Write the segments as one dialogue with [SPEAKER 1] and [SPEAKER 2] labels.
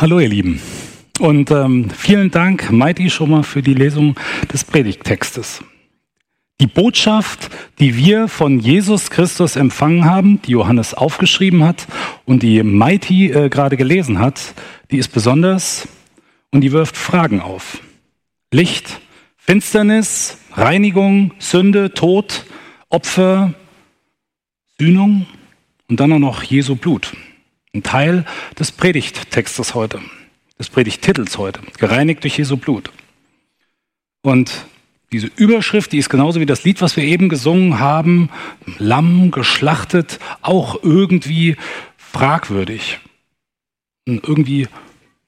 [SPEAKER 1] Hallo ihr Lieben und ähm, vielen Dank, Mighty, schon mal für die Lesung des Predigttextes. Die Botschaft, die wir von Jesus Christus empfangen haben, die Johannes aufgeschrieben hat und die Mighty äh, gerade gelesen hat, die ist besonders und die wirft Fragen auf. Licht, Finsternis, Reinigung, Sünde, Tod, Opfer, Sühnung und dann auch noch Jesu Blut. Ein Teil des Predigttextes heute, des Predigttitels heute, gereinigt durch Jesu Blut. Und diese Überschrift, die ist genauso wie das Lied, was wir eben gesungen haben, Lamm geschlachtet, auch irgendwie fragwürdig. Irgendwie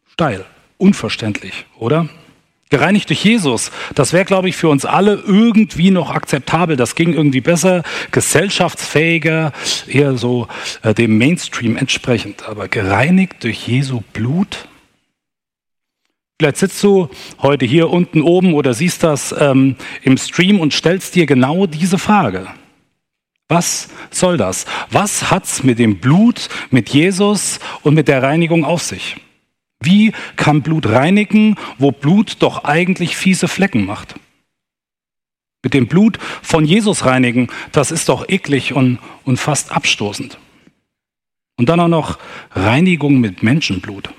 [SPEAKER 1] steil, unverständlich, oder? Gereinigt durch Jesus, das wäre, glaube ich, für uns alle irgendwie noch akzeptabel. Das ging irgendwie besser, gesellschaftsfähiger, eher so äh, dem Mainstream entsprechend. Aber gereinigt durch Jesu Blut? Vielleicht sitzt du heute hier unten oben oder siehst das ähm, im Stream und stellst dir genau diese Frage. Was soll das? Was hat's mit dem Blut, mit Jesus und mit der Reinigung auf sich? Wie kann Blut reinigen, wo Blut doch eigentlich fiese Flecken macht? Mit dem Blut von Jesus reinigen, das ist doch eklig und, und fast abstoßend. Und dann auch noch Reinigung mit Menschenblut.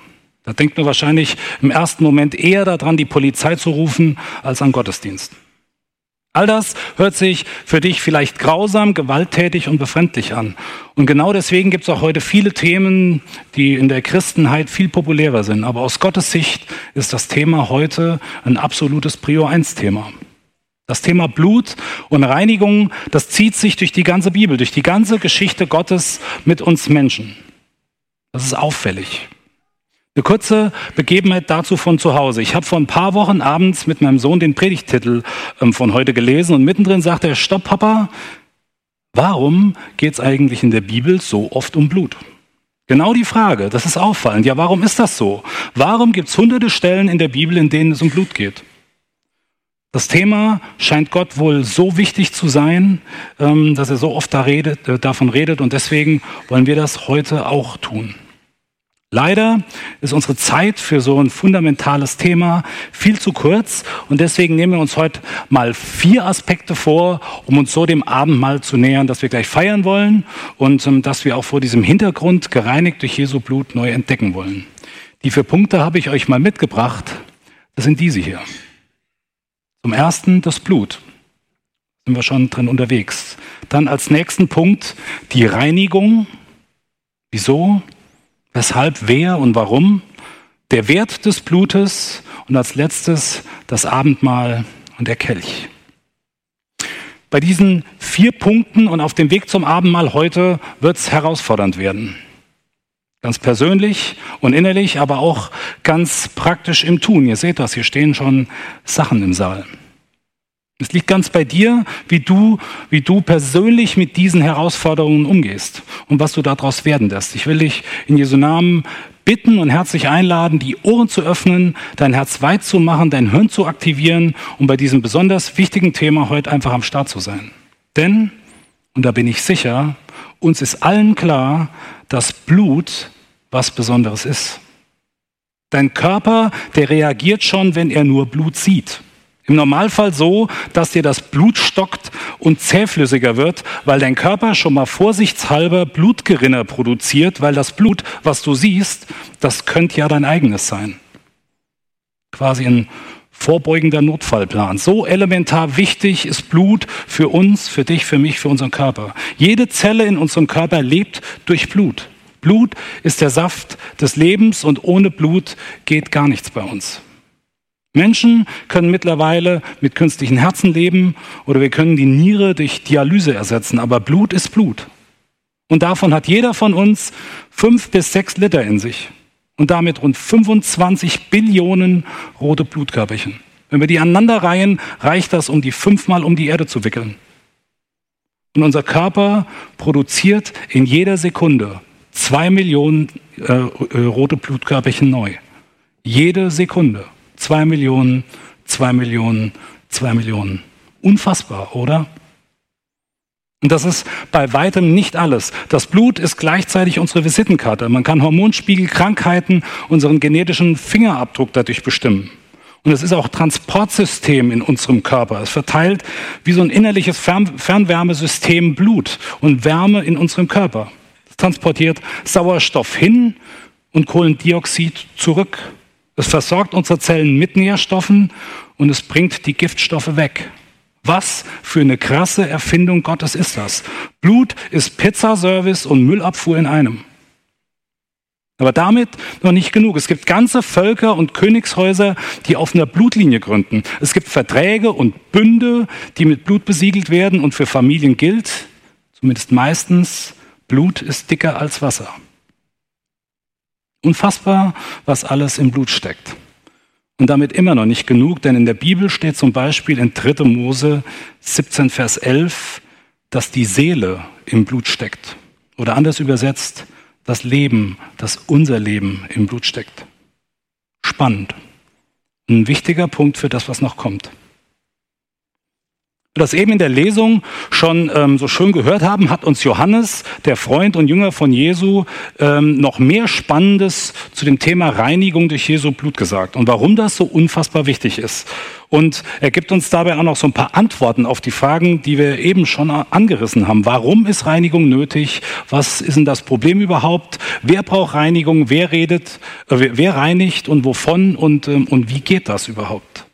[SPEAKER 1] Da denkt man wahrscheinlich im ersten Moment eher daran, die Polizei zu rufen, als an Gottesdienst. All das hört sich für dich vielleicht grausam, gewalttätig und befremdlich an. Und genau deswegen gibt es auch heute viele Themen, die in der Christenheit viel populärer sind. Aber aus Gottes Sicht ist das Thema heute ein absolutes Prio 1 Thema. Das Thema Blut und Reinigung, das zieht sich durch die ganze Bibel, durch die ganze Geschichte Gottes mit uns Menschen. Das ist auffällig. Eine kurze Begebenheit dazu von zu Hause. Ich habe vor ein paar Wochen abends mit meinem Sohn den Predigtitel ähm, von heute gelesen und mittendrin sagte er, stopp Papa, warum geht es eigentlich in der Bibel so oft um Blut? Genau die Frage, das ist auffallend. Ja, warum ist das so? Warum gibt es hunderte Stellen in der Bibel, in denen es um Blut geht? Das Thema scheint Gott wohl so wichtig zu sein, ähm, dass er so oft äh, davon redet und deswegen wollen wir das heute auch tun. Leider ist unsere Zeit für so ein fundamentales Thema viel zu kurz und deswegen nehmen wir uns heute mal vier Aspekte vor, um uns so dem Abendmahl zu nähern, das wir gleich feiern wollen und um, ähm, dass wir auch vor diesem Hintergrund gereinigt durch Jesu Blut neu entdecken wollen. Die vier Punkte habe ich euch mal mitgebracht. Das sind diese hier. Zum ersten das Blut. Sind wir schon drin unterwegs. Dann als nächsten Punkt die Reinigung. Wieso? Weshalb, wer und warum, der Wert des Blutes und als letztes das Abendmahl und der Kelch. Bei diesen vier Punkten und auf dem Weg zum Abendmahl heute wird es herausfordernd werden. Ganz persönlich und innerlich, aber auch ganz praktisch im Tun. Ihr seht das, hier stehen schon Sachen im Saal. Es liegt ganz bei dir, wie du, wie du persönlich mit diesen Herausforderungen umgehst und was du daraus werden lässt. Ich will dich in Jesu Namen bitten und herzlich einladen, die Ohren zu öffnen, dein Herz weit zu machen, dein Hirn zu aktivieren und bei diesem besonders wichtigen Thema heute einfach am Start zu sein. Denn, und da bin ich sicher, uns ist allen klar, dass Blut was Besonderes ist. Dein Körper, der reagiert schon, wenn er nur Blut sieht. Im Normalfall so, dass dir das Blut stockt und zähflüssiger wird, weil dein Körper schon mal vorsichtshalber Blutgerinner produziert, weil das Blut, was du siehst, das könnte ja dein eigenes sein. Quasi ein vorbeugender Notfallplan. So elementar wichtig ist Blut für uns, für dich, für mich, für unseren Körper. Jede Zelle in unserem Körper lebt durch Blut. Blut ist der Saft des Lebens und ohne Blut geht gar nichts bei uns. Menschen können mittlerweile mit künstlichen Herzen leben oder wir können die Niere durch Dialyse ersetzen, aber Blut ist Blut. Und davon hat jeder von uns fünf bis sechs Liter in sich und damit rund 25 Billionen rote Blutkörperchen. Wenn wir die aneinander reihen, reicht das, um die fünfmal um die Erde zu wickeln. Und unser Körper produziert in jeder Sekunde zwei Millionen äh, äh rote Blutkörperchen neu. Jede Sekunde. Zwei Millionen, zwei Millionen, zwei Millionen. Unfassbar, oder? Und das ist bei weitem nicht alles. Das Blut ist gleichzeitig unsere Visitenkarte. Man kann Hormonspiegel, Krankheiten, unseren genetischen Fingerabdruck dadurch bestimmen. Und es ist auch Transportsystem in unserem Körper. Es verteilt wie so ein innerliches Fern Fernwärmesystem Blut und Wärme in unserem Körper. Es transportiert Sauerstoff hin und Kohlendioxid zurück. Es versorgt unsere Zellen mit Nährstoffen und es bringt die Giftstoffe weg. Was für eine krasse Erfindung Gottes ist das? Blut ist Pizzaservice und Müllabfuhr in einem. Aber damit noch nicht genug. Es gibt ganze Völker und Königshäuser, die auf einer Blutlinie gründen. Es gibt Verträge und Bünde, die mit Blut besiegelt werden und für Familien gilt, zumindest meistens, Blut ist dicker als Wasser. Unfassbar, was alles im Blut steckt. Und damit immer noch nicht genug, denn in der Bibel steht zum Beispiel in 3. Mose 17, Vers 11, dass die Seele im Blut steckt. Oder anders übersetzt, das Leben, das unser Leben im Blut steckt. Spannend. Ein wichtiger Punkt für das, was noch kommt das eben in der Lesung schon ähm, so schön gehört haben, hat uns Johannes, der Freund und Jünger von Jesu, ähm, noch mehr Spannendes zu dem Thema Reinigung durch Jesu Blut gesagt und warum das so unfassbar wichtig ist. Und er gibt uns dabei auch noch so ein paar Antworten auf die Fragen, die wir eben schon angerissen haben. Warum ist Reinigung nötig? Was ist denn das Problem überhaupt? Wer braucht Reinigung? Wer redet? Äh, wer reinigt und wovon? Und, ähm, und wie geht das überhaupt?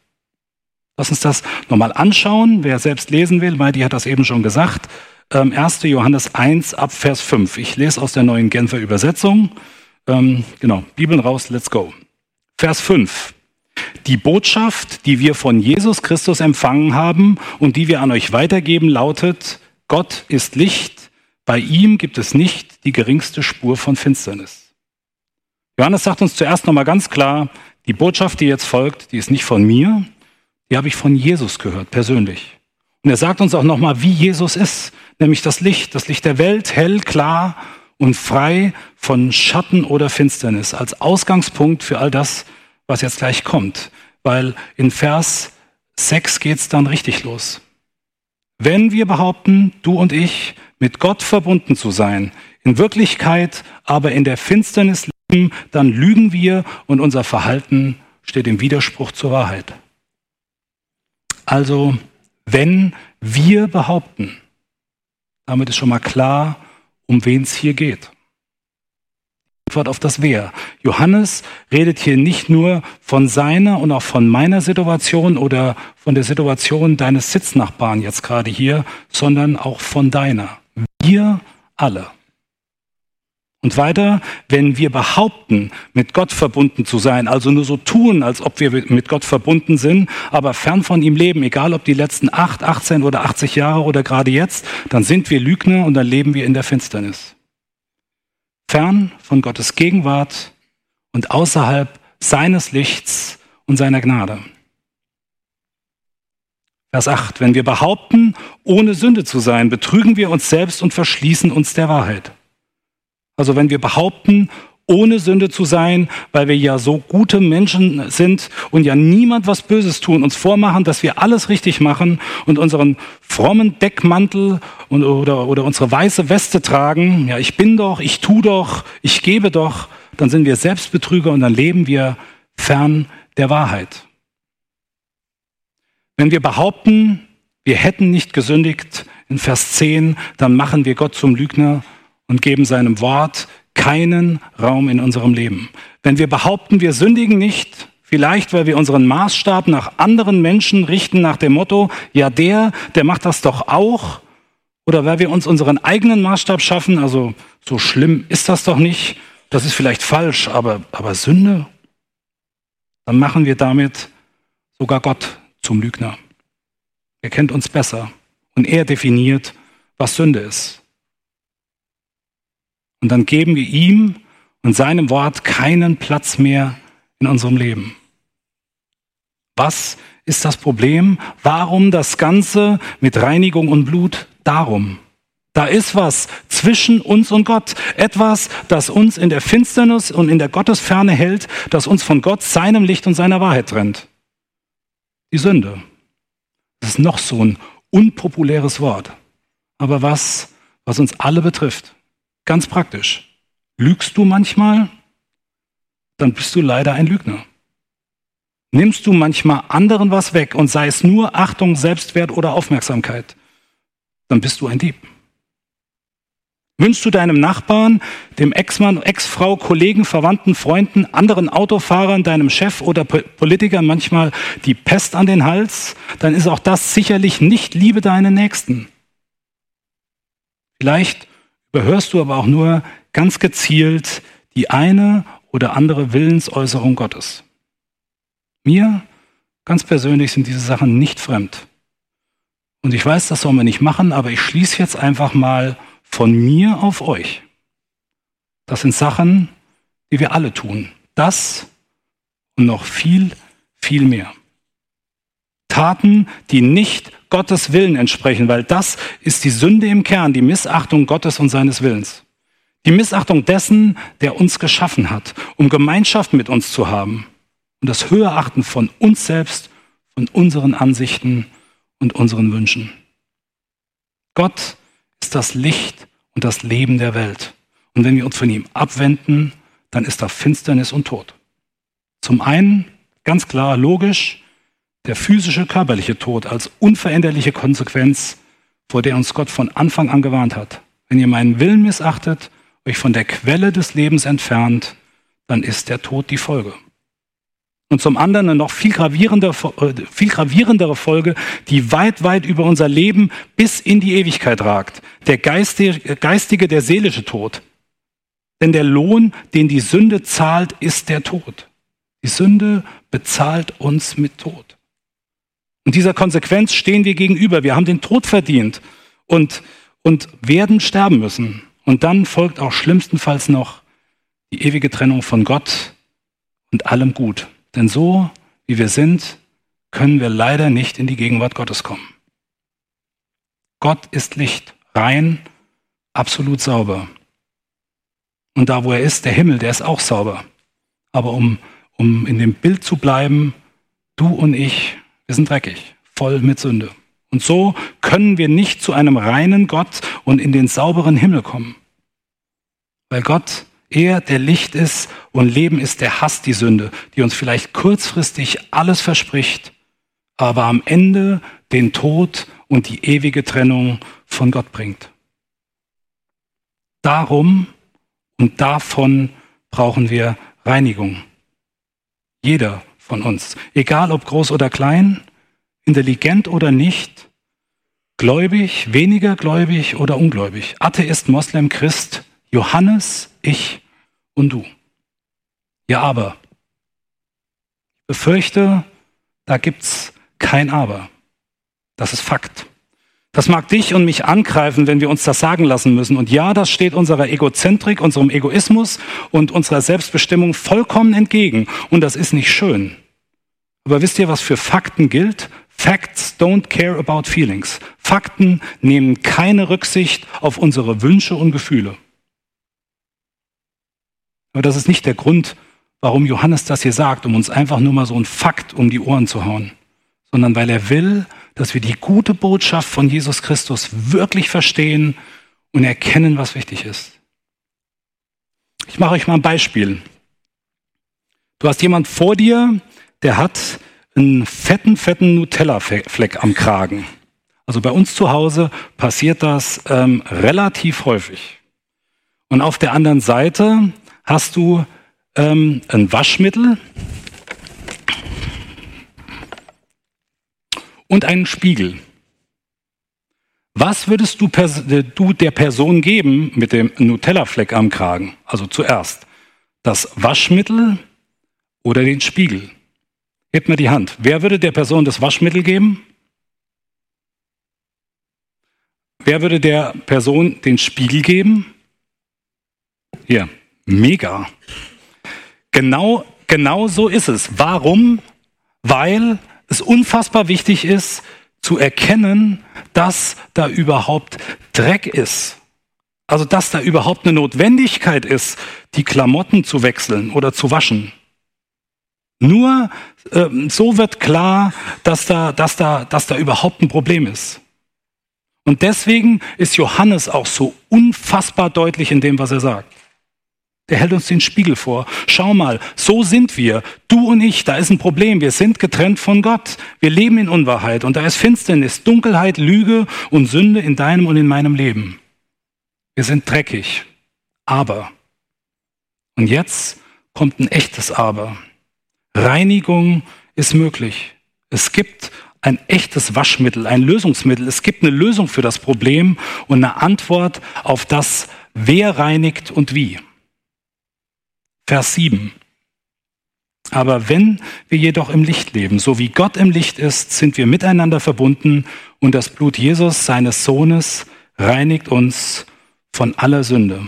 [SPEAKER 1] Lass uns das nochmal anschauen. Wer selbst lesen will, weil die hat das eben schon gesagt. 1. Ähm, Johannes 1 ab Vers 5. Ich lese aus der neuen Genfer Übersetzung. Ähm, genau, Bibeln raus, let's go. Vers 5. Die Botschaft, die wir von Jesus Christus empfangen haben und die wir an euch weitergeben, lautet, Gott ist Licht, bei ihm gibt es nicht die geringste Spur von Finsternis. Johannes sagt uns zuerst nochmal ganz klar, die Botschaft, die jetzt folgt, die ist nicht von mir, die habe ich von Jesus gehört, persönlich. Und er sagt uns auch nochmal, wie Jesus ist, nämlich das Licht, das Licht der Welt, hell, klar und frei von Schatten oder Finsternis, als Ausgangspunkt für all das, was jetzt gleich kommt. Weil in Vers 6 geht es dann richtig los. Wenn wir behaupten, du und ich, mit Gott verbunden zu sein, in Wirklichkeit aber in der Finsternis leben, dann lügen wir und unser Verhalten steht im Widerspruch zur Wahrheit. Also, wenn wir behaupten, damit ist schon mal klar, um wen es hier geht. Antwort auf das Wer. Johannes redet hier nicht nur von seiner und auch von meiner Situation oder von der Situation deines Sitznachbarn jetzt gerade hier, sondern auch von deiner. Wir alle. Und weiter, wenn wir behaupten, mit Gott verbunden zu sein, also nur so tun, als ob wir mit Gott verbunden sind, aber fern von ihm leben, egal ob die letzten acht, 18 oder 80 Jahre oder gerade jetzt, dann sind wir Lügner und dann leben wir in der Finsternis. Fern von Gottes Gegenwart und außerhalb seines Lichts und seiner Gnade. Vers 8. Wenn wir behaupten, ohne Sünde zu sein, betrügen wir uns selbst und verschließen uns der Wahrheit. Also wenn wir behaupten, ohne Sünde zu sein, weil wir ja so gute Menschen sind und ja niemand was Böses tun, uns vormachen, dass wir alles richtig machen und unseren frommen Deckmantel und, oder, oder unsere weiße Weste tragen, ja, ich bin doch, ich tu doch, ich gebe doch, dann sind wir Selbstbetrüger und dann leben wir fern der Wahrheit. Wenn wir behaupten, wir hätten nicht gesündigt, in Vers 10, dann machen wir Gott zum Lügner und geben seinem Wort keinen Raum in unserem Leben. Wenn wir behaupten, wir sündigen nicht, vielleicht weil wir unseren Maßstab nach anderen Menschen richten, nach dem Motto, ja der, der macht das doch auch, oder weil wir uns unseren eigenen Maßstab schaffen, also so schlimm ist das doch nicht, das ist vielleicht falsch, aber, aber Sünde, dann machen wir damit sogar Gott zum Lügner. Er kennt uns besser und er definiert, was Sünde ist. Und dann geben wir ihm und seinem Wort keinen Platz mehr in unserem Leben. Was ist das Problem? Warum das Ganze mit Reinigung und Blut? Darum. Da ist was zwischen uns und Gott. Etwas, das uns in der Finsternis und in der Gottesferne hält, das uns von Gott, seinem Licht und seiner Wahrheit trennt. Die Sünde. Das ist noch so ein unpopuläres Wort. aber was, was uns alle betrifft. Ganz praktisch. Lügst du manchmal? Dann bist du leider ein Lügner. Nimmst du manchmal anderen was weg und sei es nur Achtung, Selbstwert oder Aufmerksamkeit, dann bist du ein Dieb. Wünschst du deinem Nachbarn, dem Ex-Mann, Ex-Frau, Kollegen, Verwandten, Freunden, anderen Autofahrern, deinem Chef oder Politikern manchmal die Pest an den Hals, dann ist auch das sicherlich nicht Liebe deinen Nächsten. Vielleicht überhörst du aber auch nur ganz gezielt die eine oder andere Willensäußerung Gottes. Mir ganz persönlich sind diese Sachen nicht fremd. Und ich weiß, das soll man nicht machen, aber ich schließe jetzt einfach mal von mir auf euch. Das sind Sachen, die wir alle tun. Das und noch viel, viel mehr. Taten, die nicht Gottes Willen entsprechen, weil das ist die Sünde im Kern, die Missachtung Gottes und seines Willens. Die Missachtung dessen, der uns geschaffen hat, um Gemeinschaft mit uns zu haben. Und das Höherachten von uns selbst, von unseren Ansichten und unseren Wünschen. Gott ist das Licht und das Leben der Welt. Und wenn wir uns von ihm abwenden, dann ist da Finsternis und Tod. Zum einen, ganz klar, logisch, der physische, körperliche Tod als unveränderliche Konsequenz, vor der uns Gott von Anfang an gewarnt hat. Wenn ihr meinen Willen missachtet, euch von der Quelle des Lebens entfernt, dann ist der Tod die Folge. Und zum anderen eine noch viel gravierendere, äh, viel gravierendere Folge, die weit, weit über unser Leben bis in die Ewigkeit ragt. Der geistige, der seelische Tod. Denn der Lohn, den die Sünde zahlt, ist der Tod. Die Sünde bezahlt uns mit Tod. Und dieser Konsequenz stehen wir gegenüber. Wir haben den Tod verdient und, und werden sterben müssen. Und dann folgt auch schlimmstenfalls noch die ewige Trennung von Gott und allem Gut. Denn so, wie wir sind, können wir leider nicht in die Gegenwart Gottes kommen. Gott ist Licht, rein, absolut sauber. Und da, wo er ist, der Himmel, der ist auch sauber. Aber um, um in dem Bild zu bleiben, du und ich, wir sind dreckig, voll mit Sünde. Und so können wir nicht zu einem reinen Gott und in den sauberen Himmel kommen. Weil Gott er, der Licht ist und Leben ist, der hasst die Sünde, die uns vielleicht kurzfristig alles verspricht, aber am Ende den Tod und die ewige Trennung von Gott bringt. Darum und davon brauchen wir Reinigung. Jeder von uns, egal ob groß oder klein, intelligent oder nicht, gläubig, weniger gläubig oder ungläubig, Atheist, Moslem, Christ, Johannes, ich und du. Ja, aber. Ich befürchte, da gibt's kein Aber. Das ist Fakt. Das mag dich und mich angreifen, wenn wir uns das sagen lassen müssen. Und ja, das steht unserer Egozentrik, unserem Egoismus und unserer Selbstbestimmung vollkommen entgegen. Und das ist nicht schön. Aber wisst ihr, was für Fakten gilt? Facts don't care about feelings. Fakten nehmen keine Rücksicht auf unsere Wünsche und Gefühle. Aber das ist nicht der Grund, warum Johannes das hier sagt, um uns einfach nur mal so ein Fakt um die Ohren zu hauen, sondern weil er will, dass wir die gute Botschaft von Jesus Christus wirklich verstehen und erkennen, was wichtig ist. Ich mache euch mal ein Beispiel. Du hast jemand vor dir, der hat einen fetten, fetten Nutella-Fleck am Kragen. Also bei uns zu Hause passiert das ähm, relativ häufig. Und auf der anderen Seite hast du ähm, ein Waschmittel und einen Spiegel. Was würdest du, äh, du der Person geben mit dem Nutella-Fleck am Kragen? Also zuerst das Waschmittel oder den Spiegel? Gebt mir die Hand. Wer würde der Person das Waschmittel geben? Wer würde der Person den Spiegel geben? Hier. Mega. Genau, genau so ist es. Warum? Weil es unfassbar wichtig ist, zu erkennen, dass da überhaupt Dreck ist. Also, dass da überhaupt eine Notwendigkeit ist, die Klamotten zu wechseln oder zu waschen. Nur äh, so wird klar, dass da, dass, da, dass da überhaupt ein Problem ist. Und deswegen ist Johannes auch so unfassbar deutlich in dem, was er sagt. Der hält uns den Spiegel vor. Schau mal, so sind wir. Du und ich, da ist ein Problem. Wir sind getrennt von Gott. Wir leben in Unwahrheit und da ist Finsternis, Dunkelheit, Lüge und Sünde in deinem und in meinem Leben. Wir sind dreckig. Aber, und jetzt kommt ein echtes Aber. Reinigung ist möglich. Es gibt ein echtes Waschmittel, ein Lösungsmittel. Es gibt eine Lösung für das Problem und eine Antwort auf das, wer reinigt und wie. Vers 7. Aber wenn wir jedoch im Licht leben, so wie Gott im Licht ist, sind wir miteinander verbunden und das Blut Jesus, seines Sohnes, reinigt uns von aller Sünde.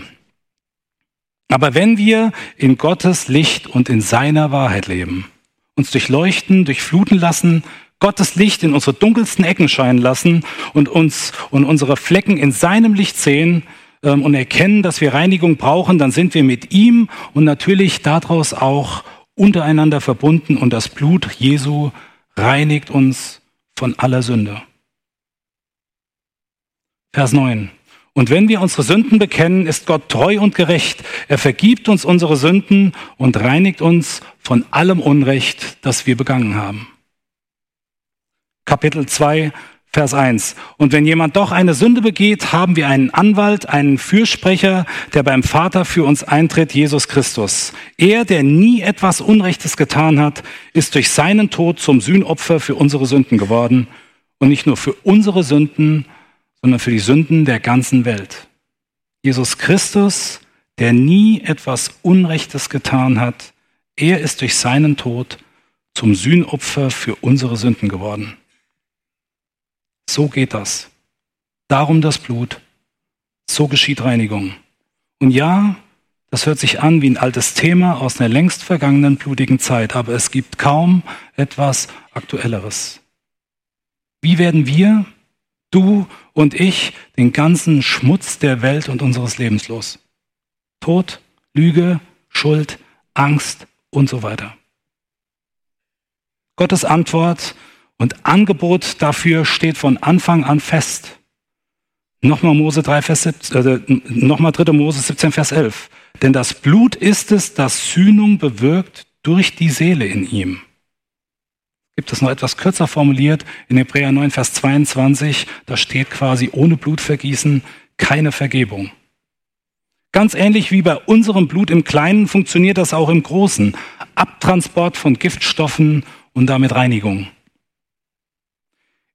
[SPEAKER 1] Aber wenn wir in Gottes Licht und in seiner Wahrheit leben, uns durchleuchten, durchfluten lassen, Gottes Licht in unsere dunkelsten Ecken scheinen lassen und uns und unsere Flecken in seinem Licht sehen ähm, und erkennen, dass wir Reinigung brauchen, dann sind wir mit ihm und natürlich daraus auch untereinander verbunden und das Blut Jesu reinigt uns von aller Sünde. Vers 9. Und wenn wir unsere Sünden bekennen, ist Gott treu und gerecht. Er vergibt uns unsere Sünden und reinigt uns von allem Unrecht, das wir begangen haben. Kapitel 2, Vers 1. Und wenn jemand doch eine Sünde begeht, haben wir einen Anwalt, einen Fürsprecher, der beim Vater für uns eintritt, Jesus Christus. Er, der nie etwas Unrechtes getan hat, ist durch seinen Tod zum Sühnopfer für unsere Sünden geworden. Und nicht nur für unsere Sünden, sondern für die Sünden der ganzen Welt. Jesus Christus, der nie etwas Unrechtes getan hat, er ist durch seinen Tod zum Sühnopfer für unsere Sünden geworden. So geht das. Darum das Blut. So geschieht Reinigung. Und ja, das hört sich an wie ein altes Thema aus einer längst vergangenen blutigen Zeit, aber es gibt kaum etwas Aktuelleres. Wie werden wir, du und ich, den ganzen Schmutz der Welt und unseres Lebens los? Tod, Lüge, Schuld, Angst und so weiter. Gottes Antwort und Angebot dafür steht von Anfang an fest. Nochmal Mose 3, Vers 17, äh, nochmal 3. Mose 17, Vers 11. Denn das Blut ist es, das Sühnung bewirkt durch die Seele in ihm. Gibt es noch etwas kürzer formuliert in Hebräer 9, Vers 22, da steht quasi ohne Blutvergießen keine Vergebung. Ganz ähnlich wie bei unserem Blut im Kleinen funktioniert das auch im Großen. Abtransport von Giftstoffen und damit Reinigung.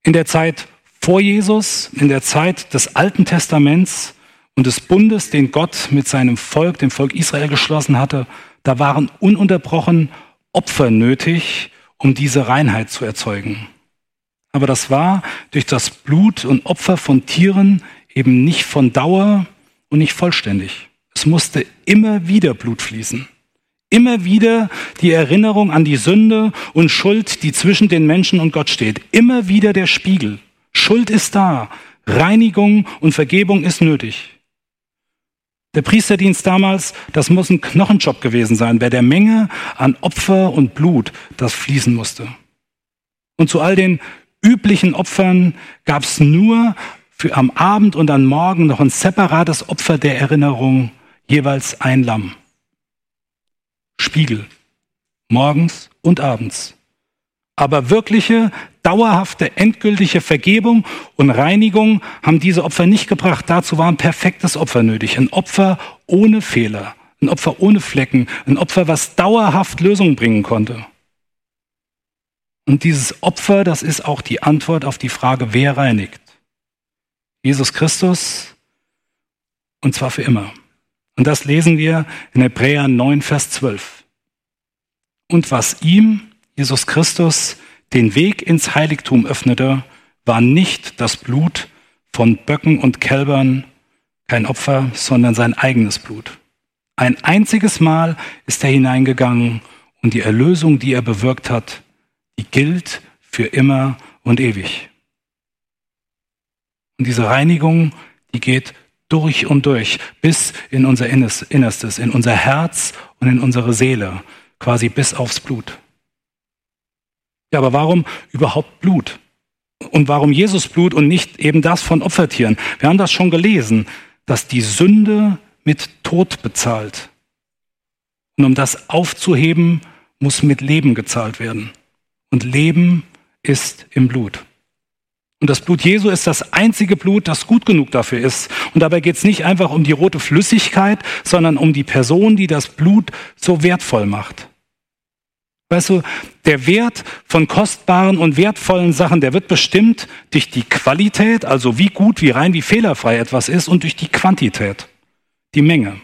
[SPEAKER 1] In der Zeit vor Jesus, in der Zeit des Alten Testaments und des Bundes, den Gott mit seinem Volk, dem Volk Israel geschlossen hatte, da waren ununterbrochen Opfer nötig, um diese Reinheit zu erzeugen. Aber das war durch das Blut und Opfer von Tieren eben nicht von Dauer und nicht vollständig. Es musste immer wieder Blut fließen. Immer wieder die Erinnerung an die Sünde und Schuld, die zwischen den Menschen und Gott steht. Immer wieder der Spiegel. Schuld ist da. Reinigung und Vergebung ist nötig. Der Priesterdienst damals, das muss ein Knochenjob gewesen sein, bei der Menge an Opfer und Blut, das fließen musste. Und zu all den üblichen Opfern gab es nur für am Abend und am Morgen noch ein separates Opfer der Erinnerung, jeweils ein Lamm. Spiegel. Morgens und abends. Aber wirkliche, dauerhafte, endgültige Vergebung und Reinigung haben diese Opfer nicht gebracht. Dazu war ein perfektes Opfer nötig. Ein Opfer ohne Fehler. Ein Opfer ohne Flecken. Ein Opfer, was dauerhaft Lösungen bringen konnte. Und dieses Opfer, das ist auch die Antwort auf die Frage, wer reinigt. Jesus Christus, und zwar für immer. Und das lesen wir in Hebräer 9, Vers 12. Und was ihm, Jesus Christus, den Weg ins Heiligtum öffnete, war nicht das Blut von Böcken und Kälbern, kein Opfer, sondern sein eigenes Blut. Ein einziges Mal ist er hineingegangen und die Erlösung, die er bewirkt hat, die gilt für immer und ewig. Und diese Reinigung, die geht durch und durch, bis in unser Innerstes, in unser Herz und in unsere Seele, quasi bis aufs Blut. Ja, aber warum überhaupt Blut? und warum Jesus Blut und nicht eben das von Opfertieren? Wir haben das schon gelesen, dass die Sünde mit Tod bezahlt. Und um das aufzuheben, muss mit Leben gezahlt werden. Und Leben ist im Blut. Und das Blut Jesu ist das einzige Blut, das gut genug dafür ist. Und dabei geht es nicht einfach um die rote Flüssigkeit, sondern um die Person, die das Blut so wertvoll macht. Weißt du, der Wert von kostbaren und wertvollen Sachen, der wird bestimmt durch die Qualität, also wie gut, wie rein, wie fehlerfrei etwas ist und durch die Quantität, die Menge.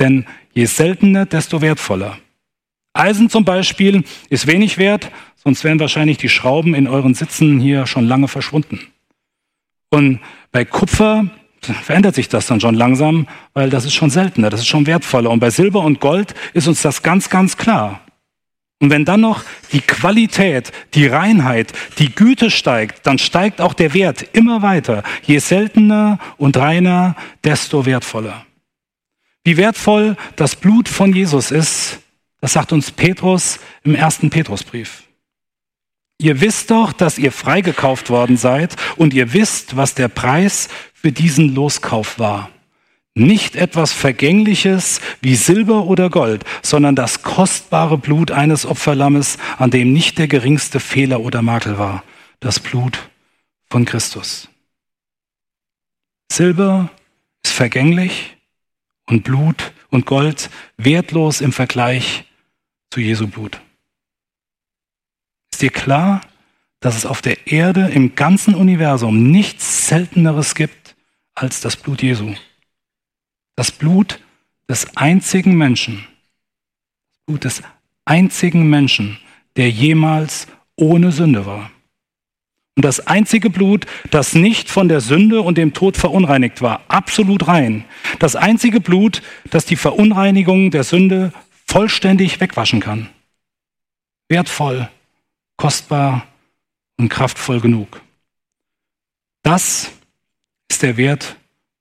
[SPEAKER 1] Denn je seltener, desto wertvoller. Eisen zum Beispiel ist wenig wert, sonst wären wahrscheinlich die Schrauben in euren Sitzen hier schon lange verschwunden. Und bei Kupfer verändert sich das dann schon langsam, weil das ist schon seltener, das ist schon wertvoller. Und bei Silber und Gold ist uns das ganz, ganz klar. Und wenn dann noch die Qualität, die Reinheit, die Güte steigt, dann steigt auch der Wert immer weiter. Je seltener und reiner, desto wertvoller. Wie wertvoll das Blut von Jesus ist, das sagt uns Petrus im ersten Petrusbrief. Ihr wisst doch, dass ihr freigekauft worden seid und ihr wisst, was der Preis für diesen Loskauf war. Nicht etwas Vergängliches wie Silber oder Gold, sondern das kostbare Blut eines Opferlammes, an dem nicht der geringste Fehler oder Makel war. Das Blut von Christus. Silber ist vergänglich und Blut und Gold wertlos im Vergleich zu Jesu Blut. Ist dir klar, dass es auf der Erde im ganzen Universum nichts Selteneres gibt als das Blut Jesu? Das Blut des einzigen Menschen, das Blut des einzigen Menschen, der jemals ohne Sünde war. Und das einzige Blut, das nicht von der Sünde und dem Tod verunreinigt war, absolut rein. Das einzige Blut, das die Verunreinigung der Sünde vollständig wegwaschen kann. Wertvoll, kostbar und kraftvoll genug. Das ist der Wert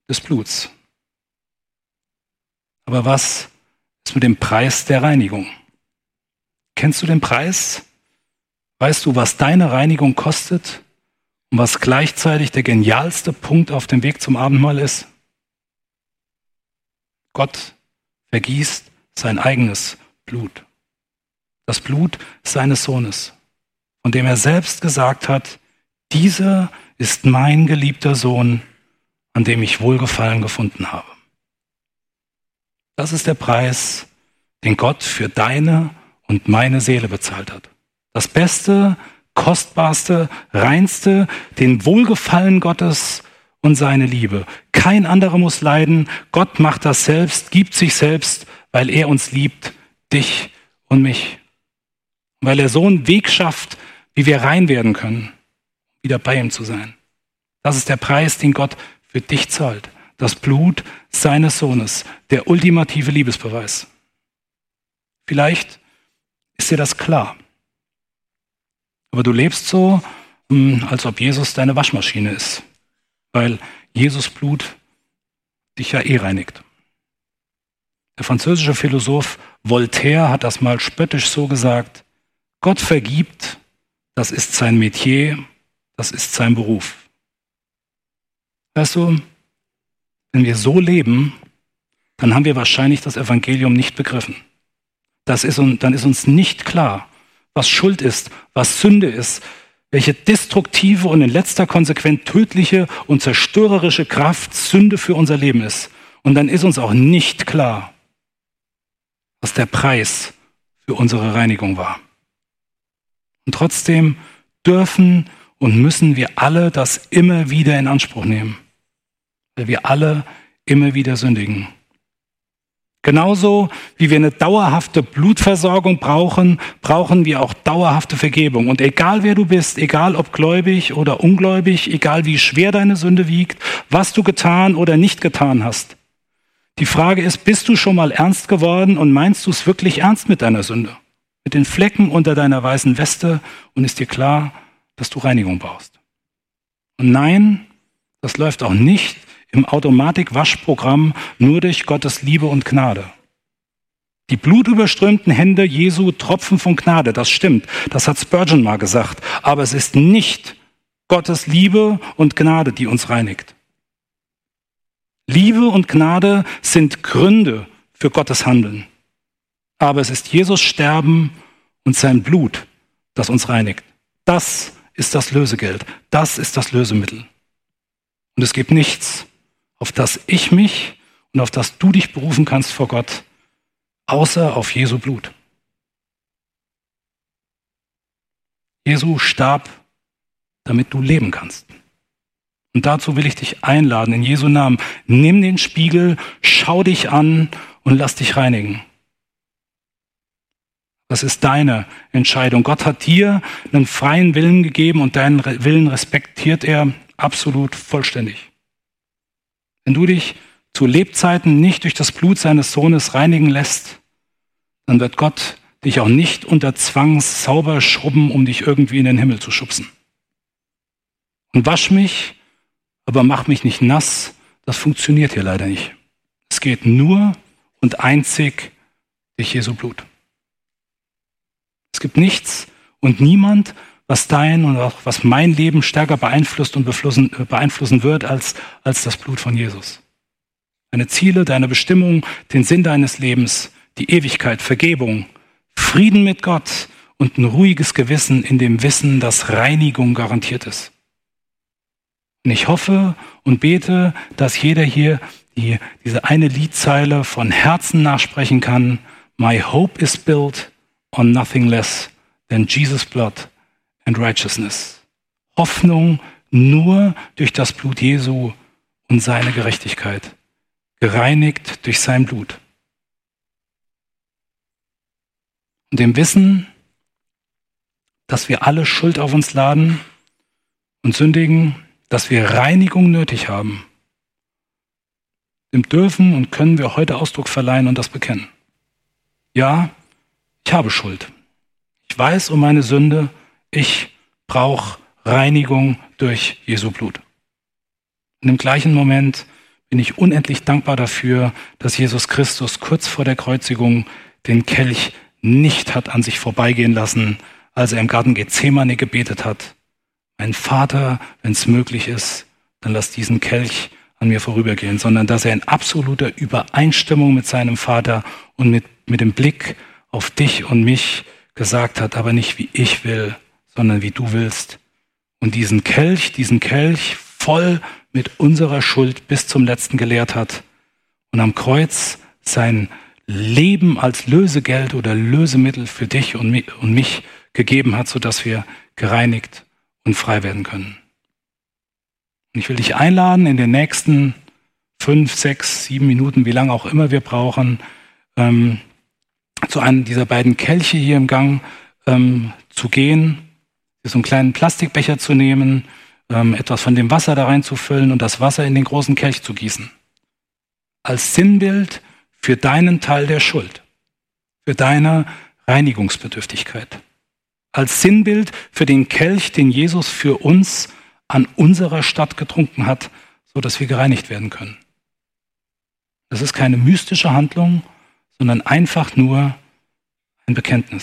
[SPEAKER 1] des Bluts. Aber was ist mit dem Preis der Reinigung? Kennst du den Preis? Weißt du, was deine Reinigung kostet und was gleichzeitig der genialste Punkt auf dem Weg zum Abendmahl ist? Gott vergießt sein eigenes Blut. Das Blut seines Sohnes, von dem er selbst gesagt hat, dieser ist mein geliebter Sohn, an dem ich Wohlgefallen gefunden habe. Das ist der Preis, den Gott für deine und meine Seele bezahlt hat. Das Beste, Kostbarste, Reinste, den Wohlgefallen Gottes und seine Liebe. Kein anderer muss leiden. Gott macht das selbst, gibt sich selbst, weil er uns liebt, dich und mich. Weil er so einen Weg schafft, wie wir rein werden können, wieder bei ihm zu sein. Das ist der Preis, den Gott für dich zahlt das Blut seines Sohnes, der ultimative Liebesbeweis. Vielleicht ist dir das klar. Aber du lebst so, hm, als ob Jesus deine Waschmaschine ist, weil Jesus Blut dich ja eh reinigt. Der französische Philosoph Voltaire hat das mal spöttisch so gesagt, Gott vergibt, das ist sein Metier, das ist sein Beruf. Weißt du, wenn wir so leben, dann haben wir wahrscheinlich das Evangelium nicht begriffen. Das ist, dann ist uns nicht klar, was Schuld ist, was Sünde ist, welche destruktive und in letzter Konsequenz tödliche und zerstörerische Kraft Sünde für unser Leben ist. Und dann ist uns auch nicht klar, was der Preis für unsere Reinigung war. Und trotzdem dürfen und müssen wir alle das immer wieder in Anspruch nehmen weil wir alle immer wieder sündigen. Genauso wie wir eine dauerhafte Blutversorgung brauchen, brauchen wir auch dauerhafte Vergebung. Und egal wer du bist, egal ob gläubig oder ungläubig, egal wie schwer deine Sünde wiegt, was du getan oder nicht getan hast. Die Frage ist, bist du schon mal ernst geworden und meinst du es wirklich ernst mit deiner Sünde? Mit den Flecken unter deiner weißen Weste und ist dir klar, dass du Reinigung brauchst? Und nein, das läuft auch nicht im Automatikwaschprogramm nur durch Gottes Liebe und Gnade. Die blutüberströmten Hände Jesu tropfen von Gnade, das stimmt. Das hat Spurgeon mal gesagt. Aber es ist nicht Gottes Liebe und Gnade, die uns reinigt. Liebe und Gnade sind Gründe für Gottes Handeln. Aber es ist Jesus Sterben und sein Blut, das uns reinigt. Das ist das Lösegeld. Das ist das Lösemittel. Und es gibt nichts, auf das ich mich und auf das du dich berufen kannst vor Gott, außer auf Jesu Blut. Jesu starb, damit du leben kannst. Und dazu will ich dich einladen, in Jesu Namen. Nimm den Spiegel, schau dich an und lass dich reinigen. Das ist deine Entscheidung. Gott hat dir einen freien Willen gegeben und deinen Willen respektiert er absolut vollständig. Wenn du dich zu Lebzeiten nicht durch das Blut seines Sohnes reinigen lässt, dann wird Gott dich auch nicht unter Zwang sauber schrubben, um dich irgendwie in den Himmel zu schubsen. Und wasch mich, aber mach mich nicht nass, das funktioniert hier leider nicht. Es geht nur und einzig durch Jesu Blut. Es gibt nichts und niemand, was dein und auch was mein Leben stärker beeinflusst und äh, beeinflussen wird als, als das Blut von Jesus. Deine Ziele, deine Bestimmung, den Sinn deines Lebens, die Ewigkeit, Vergebung, Frieden mit Gott und ein ruhiges Gewissen in dem Wissen, dass Reinigung garantiert ist. Und ich hoffe und bete, dass jeder hier die, diese eine Liedzeile von Herzen nachsprechen kann. My hope is built on nothing less than Jesus' blood and righteousness. Hoffnung nur durch das Blut Jesu und seine Gerechtigkeit, gereinigt durch sein Blut. Und dem Wissen, dass wir alle Schuld auf uns laden und sündigen, dass wir Reinigung nötig haben, dem dürfen und können wir heute Ausdruck verleihen und das bekennen. Ja, ich habe Schuld. Ich weiß um meine Sünde. Ich brauche Reinigung durch Jesu Blut. In dem gleichen Moment bin ich unendlich dankbar dafür, dass Jesus Christus kurz vor der Kreuzigung den Kelch nicht hat an sich vorbeigehen lassen, als er im Garten Gethsemane gebetet hat. Mein Vater, wenn es möglich ist, dann lass diesen Kelch an mir vorübergehen, sondern dass er in absoluter Übereinstimmung mit seinem Vater und mit, mit dem Blick auf dich und mich gesagt hat, aber nicht wie ich will, sondern wie du willst. Und diesen Kelch, diesen Kelch voll mit unserer Schuld bis zum letzten geleert hat und am Kreuz sein Leben als Lösegeld oder Lösemittel für dich und mich gegeben hat, sodass wir gereinigt und frei werden können. Und ich will dich einladen, in den nächsten fünf, sechs, sieben Minuten, wie lange auch immer wir brauchen, ähm, zu einem dieser beiden Kelche hier im Gang ähm, zu gehen, so einen kleinen Plastikbecher zu nehmen, ähm, etwas von dem Wasser da reinzufüllen und das Wasser in den großen Kelch zu gießen. Als Sinnbild für deinen Teil der Schuld, für deine Reinigungsbedürftigkeit. Als Sinnbild für den Kelch, den Jesus für uns an unserer Stadt getrunken hat, so dass wir gereinigt werden können. Das ist keine mystische Handlung, sondern einfach nur ein Bekenntnis.